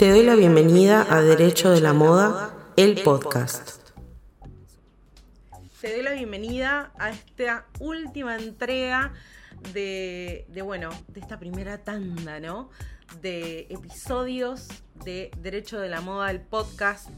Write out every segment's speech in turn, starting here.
Te doy la bienvenida a Derecho de la Moda, el podcast. Te doy la bienvenida a esta última entrega de, bueno, de esta primera tanda, ¿no? De episodios de Derecho de la Moda, el podcast.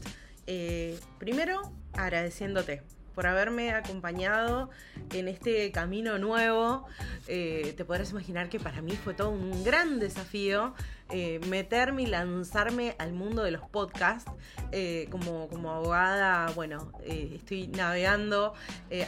Eh, primero, agradeciéndote por haberme acompañado en este camino nuevo. Eh, te podrás imaginar que para mí fue todo un gran desafío eh, meterme y lanzarme al mundo de los podcasts. Eh, como, como abogada, bueno, eh, estoy navegando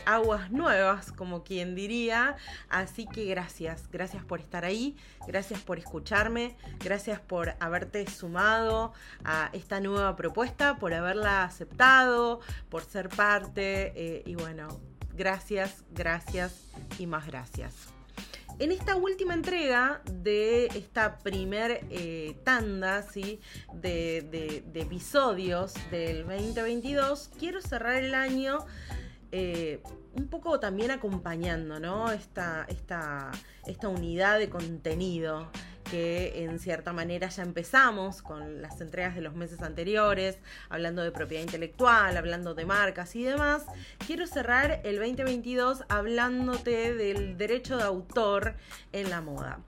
aguas nuevas, como quien diría. Así que gracias, gracias por estar ahí, gracias por escucharme, gracias por haberte sumado a esta nueva propuesta, por haberla aceptado, por ser parte. y bueno, gracias, gracias y más gracias. En esta última entrega de esta primer eh, tanda ¿sí? de, episodios del 2022, quiero cerrar el año eh, un poco también acompañando ¿no? esta, esta, esta unidad de contenido que en cierta manera ya empezamos con las entregas de los meses anteriores, hablando de propiedad intelectual, hablando de marcas y demás, quiero cerrar el 2022 hablándote del derecho de autor en la moda.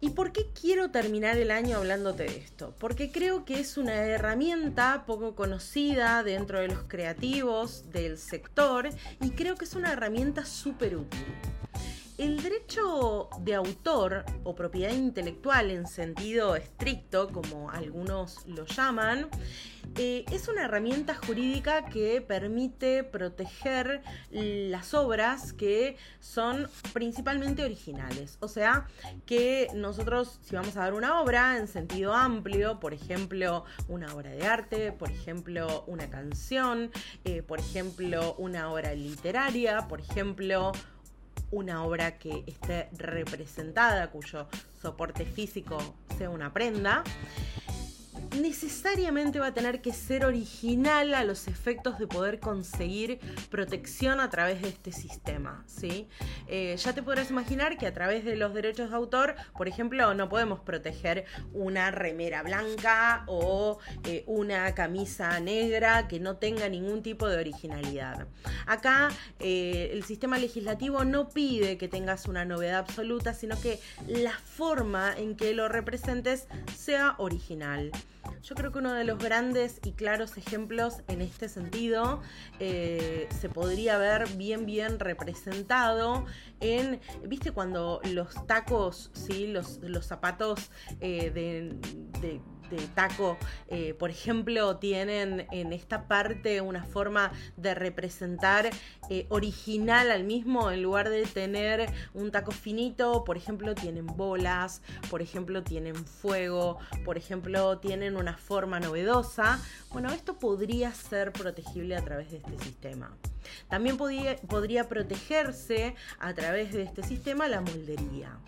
¿Y por qué quiero terminar el año hablándote de esto? Porque creo que es una herramienta poco conocida dentro de los creativos del sector y creo que es una herramienta súper útil. El derecho de autor o propiedad intelectual en sentido estricto, como algunos lo llaman, eh, es una herramienta jurídica que permite proteger las obras que son principalmente originales. O sea, que nosotros, si vamos a ver una obra en sentido amplio, por ejemplo, una obra de arte, por ejemplo, una canción, eh, por ejemplo, una obra literaria, por ejemplo, una obra que esté representada, cuyo soporte físico sea una prenda necesariamente va a tener que ser original a los efectos de poder conseguir protección a través de este sistema. ¿sí? Eh, ya te podrás imaginar que a través de los derechos de autor, por ejemplo, no podemos proteger una remera blanca o eh, una camisa negra que no tenga ningún tipo de originalidad. Acá eh, el sistema legislativo no pide que tengas una novedad absoluta, sino que la forma en que lo representes sea original. Yo creo que uno de los grandes y claros ejemplos en este sentido eh, se podría ver bien, bien representado en, viste, cuando los tacos, ¿sí? los, los zapatos eh, de de taco, eh, por ejemplo, tienen en esta parte una forma de representar eh, original al mismo, en lugar de tener un taco finito, por ejemplo, tienen bolas, por ejemplo, tienen fuego, por ejemplo, tienen una forma novedosa. Bueno, esto podría ser protegible a través de este sistema. También podría protegerse a través de este sistema la moldería.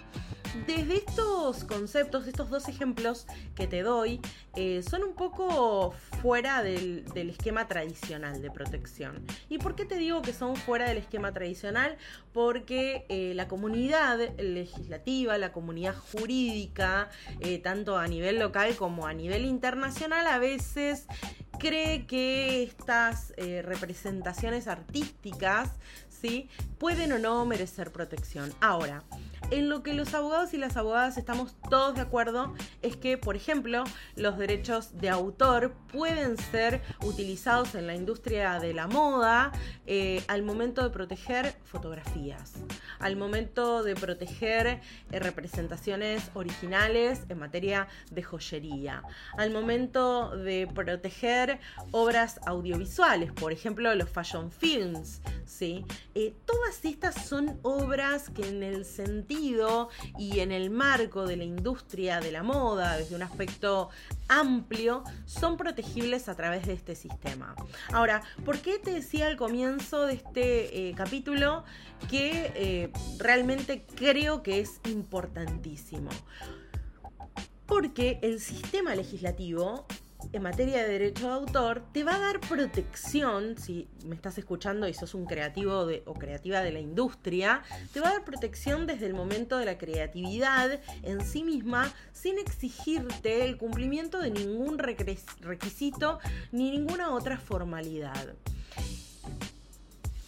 Desde estos conceptos, estos dos ejemplos que te doy, eh, son un poco fuera del, esquema tradicional de protección. ¿Y por qué te digo que son fuera del esquema tradicional? Porque eh, la comunidad legislativa, la comunidad jurídica, eh, tanto a nivel local como a nivel internacional, a veces cree que estas representaciones artísticas ¿sí? pueden o no merecer protección. Ahora, en lo que los abogados y las abogadas estamos todos de acuerdo es que, por ejemplo, los derechos de autor pueden ser utilizados en la industria de la moda eh, al momento de proteger fotografías, al momento de proteger eh, representaciones originales en materia de joyería, al momento de proteger obras audiovisuales, por ejemplo, los fashion films, ¿sí? Eh, todas estas son obras que en el sentido y en el marco de la industria de la moda, desde un aspecto amplio, son protegibles a través de este sistema. Ahora, ¿por qué te decía al comienzo de este eh, capítulo que eh, realmente creo que es importantísimo? Porque el sistema legislativo en materia de derecho de autor te va a dar protección, si me estás escuchando y sos un creativo o creativa de la industria, te va a dar protección desde el momento de la creatividad en sí misma sin exigirte el cumplimiento de ningún requisito ni ninguna otra formalidad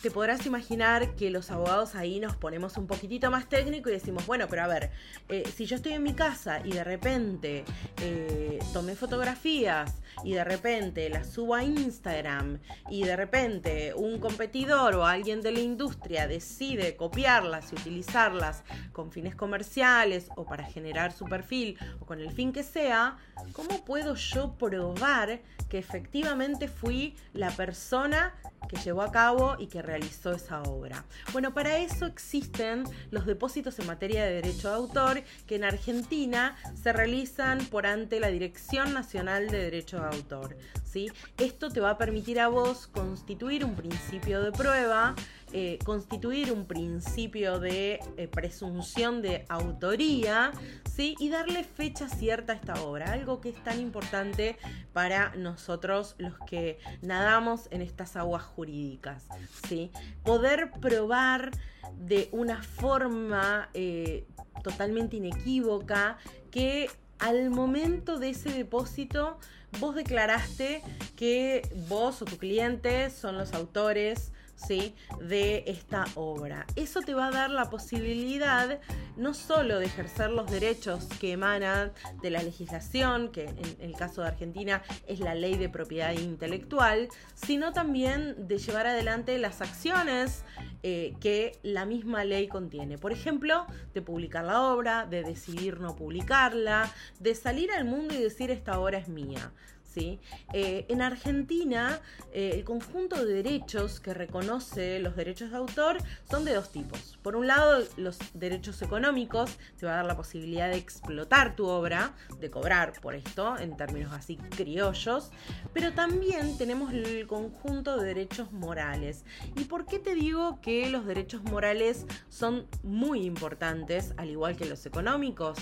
te podrás imaginar que los abogados ahí nos ponemos un poquitito más técnico y decimos, bueno, pero a ver, eh, si yo estoy en mi casa y de repente eh, tomé fotografías y de repente las subo a Instagram y de repente un competidor o alguien de la industria decide copiarlas y utilizarlas con fines comerciales o para generar su perfil o con el fin que sea, ¿cómo puedo yo probar que efectivamente fui la persona que llevó a cabo y que realizó esa obra. Bueno, para eso existen los depósitos en materia de derecho de autor que en Argentina se realizan por ante la Dirección Nacional de Derecho de Autor. ¿sí? Esto te va a permitir a vos constituir un principio de prueba eh, constituir un principio de eh, presunción de autoría ¿sí? y darle fecha cierta a esta obra, algo que es tan importante para nosotros los que nadamos en estas aguas jurídicas. ¿sí? Poder probar de una forma eh, totalmente inequívoca que al momento de ese depósito vos declaraste que vos o tu cliente son los autores de esta obra. Eso te va a dar la posibilidad no solo de ejercer los derechos que emanan de la legislación, que en el caso de Argentina es la ley de propiedad intelectual, sino también de llevar adelante las acciones eh, que la misma ley contiene. Por ejemplo, de publicar la obra, de decidir no publicarla, de salir al mundo y decir esta obra es mía. Eh, en Argentina, eh, el conjunto de derechos que reconoce los derechos de autor son de dos tipos. Por un lado, los derechos económicos, te va a dar la posibilidad de explotar tu obra, de cobrar por esto, en términos así criollos, pero también tenemos el conjunto de derechos morales. ¿Y por qué te digo que los derechos morales son muy importantes, al igual que los económicos?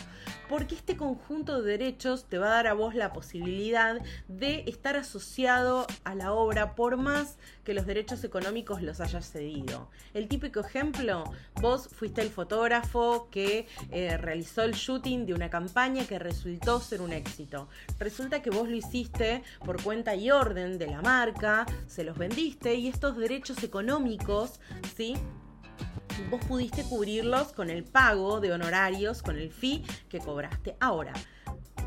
Porque este conjunto de derechos te va a dar a vos la posibilidad de estar asociado a la obra por más que los derechos económicos los hayas cedido. El típico ejemplo, vos fuiste el fotógrafo que eh, realizó el shooting de una campaña que resultó ser un éxito. Resulta que vos lo hiciste por cuenta y orden de la marca, se los vendiste y estos derechos económicos, ¿sí? Vos pudiste cubrirlos con el pago de honorarios, con el fee que cobraste. Ahora,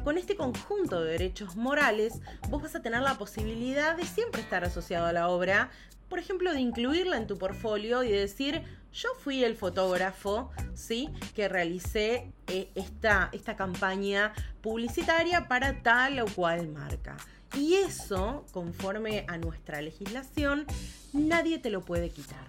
con este conjunto de derechos morales, vos vas a tener la posibilidad de siempre estar asociado a la obra, por ejemplo, de incluirla en tu portfolio y de decir, yo fui el fotógrafo, ¿sí? Que realicé eh, esta, esta campaña publicitaria para tal o cual marca. Y eso, conforme a nuestra legislación, nadie te lo puede quitar.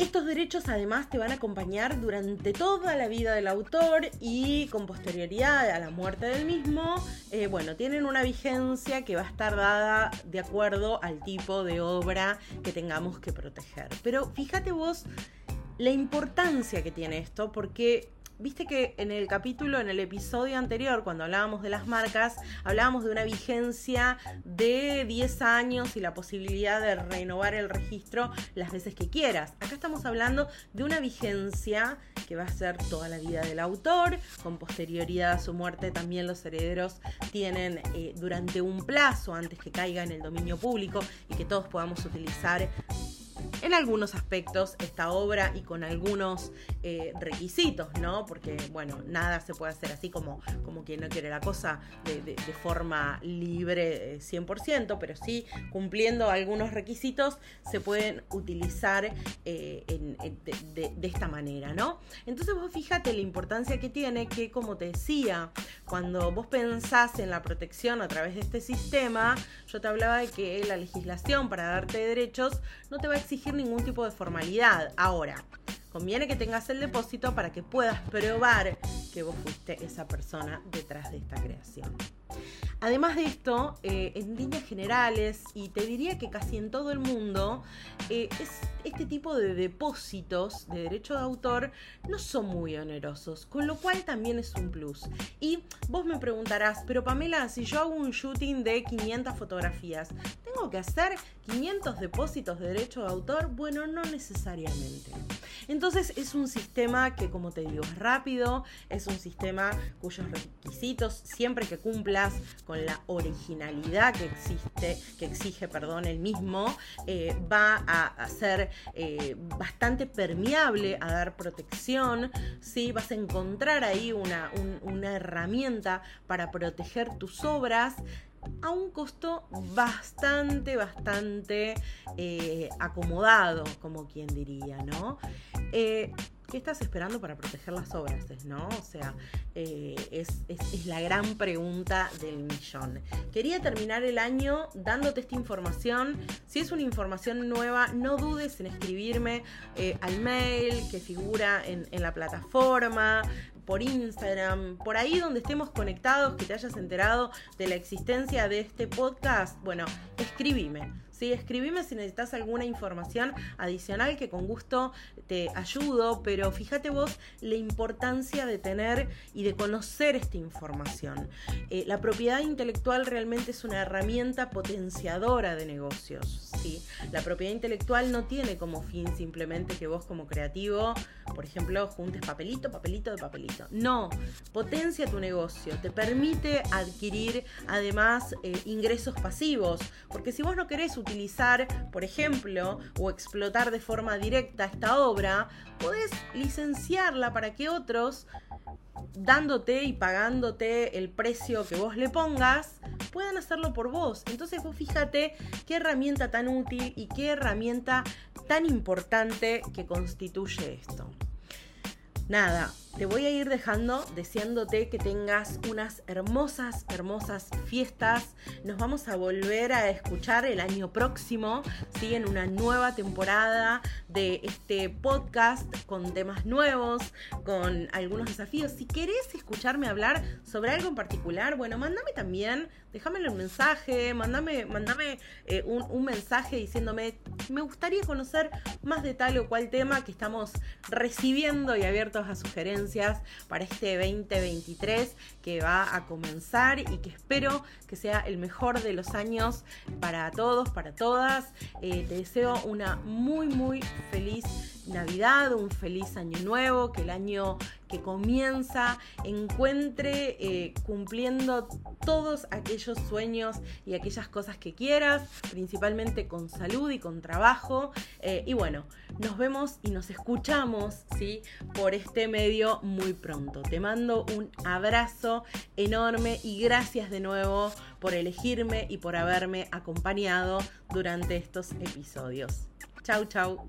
Estos derechos además te van a acompañar durante toda la vida del autor y con posterioridad a la muerte del mismo, eh, bueno, tienen una vigencia que va a estar dada de acuerdo al tipo de obra que tengamos que proteger. Pero fíjate vos la importancia que tiene esto porque Viste que en el capítulo, en el episodio anterior, cuando hablábamos de las marcas, hablábamos de una vigencia de 10 años y la posibilidad de renovar el registro las veces que quieras. Acá estamos hablando de una vigencia que va a ser toda la vida del autor, con posterioridad a su muerte también los herederos tienen eh, durante un plazo antes que caiga en el dominio público y que todos podamos utilizar en algunos aspectos esta obra y con algunos eh, requisitos, ¿no? Porque, bueno, nada se puede hacer así como, como quien no quiere la cosa de, forma libre 100%, eh, pero sí cumpliendo algunos requisitos se pueden utilizar eh, de, de, esta manera, ¿no? Entonces vos fíjate la importancia que tiene que, como te decía, cuando vos pensás en la protección a través de este sistema, yo te hablaba de que la legislación para darte derechos no te va a exigir ningún tipo de formalidad. Ahora, conviene que tengas el depósito para que puedas probar que vos fuiste esa persona detrás de esta creación. Además de esto, eh, en líneas generales, y te diría que casi en todo el mundo, eh, es, este tipo de depósitos de derecho de autor no son muy onerosos, con lo cual también es un plus. Y vos me preguntarás, pero Pamela, si yo hago un shooting de 500 fotografías, ¿tengo que hacer 500 depósitos de derecho de autor? Bueno, no necesariamente. Entonces es un sistema que, como te digo, es rápido, es un sistema cuyos requisitos, siempre que cumplas con la originalidad que existe, que exige, perdón, el mismo, eh, va a, ser eh, bastante permeable a dar protección, ¿sí? vas a encontrar ahí una, una herramienta para proteger tus obras a un costo bastante, bastante eh, acomodado, como quien diría, ¿no? Eh, ¿Qué estás esperando para proteger las obras? ¿no? O sea, eh, es, la gran pregunta del millón. Quería terminar el año dándote esta información. Si es una información nueva, no dudes en escribirme al mail que figura en, en la plataforma por Instagram, por ahí donde estemos conectados, que te hayas enterado de la existencia de este podcast, bueno, escribime. ¿Sí? Escribime si necesitas alguna información adicional que con gusto te ayudo, pero fíjate vos la importancia de tener y de conocer esta información. Eh, la propiedad intelectual realmente es una herramienta potenciadora de negocios. ¿sí? La propiedad intelectual no tiene como fin simplemente que vos como creativo, por ejemplo, juntes papelito, papelito de papelito. No, potencia tu negocio, te permite adquirir además eh, ingresos pasivos, porque si vos no querés utilizar utilizar, por ejemplo, o explotar de forma directa esta obra, podés licenciarla para que otros, dándote y pagándote el precio que vos le pongas, puedan hacerlo por vos. Entonces vos fíjate qué herramienta tan útil y qué herramienta tan importante que constituye esto. Nada, te voy a ir dejando deseándote que tengas unas hermosas, hermosas fiestas. Nos vamos a volver a escuchar el año próximo, ¿sí? en una nueva temporada de este podcast con temas nuevos, con algunos desafíos. Si querés escucharme hablar sobre algo en particular, bueno, mándame también, déjame un mensaje, mándame, mándame eh, un, un mensaje diciéndome, me gustaría conocer más de tal o cual tema que estamos recibiendo y abiertos a sugerencias para este 2023 que va a comenzar y que espero que sea el mejor de los años para todos, para todas. Eh, te deseo una muy, muy feliz Navidad, un feliz año nuevo, que el año que comienza encuentre eh, cumpliendo todos aquellos sueños y aquellas cosas que quieras, principalmente con salud y con trabajo. Eh, y bueno, nos vemos y nos escuchamos ¿sí? por este medio muy pronto. Te mando un abrazo enorme y gracias de nuevo por elegirme y por haberme acompañado durante estos episodios. Chau, chau.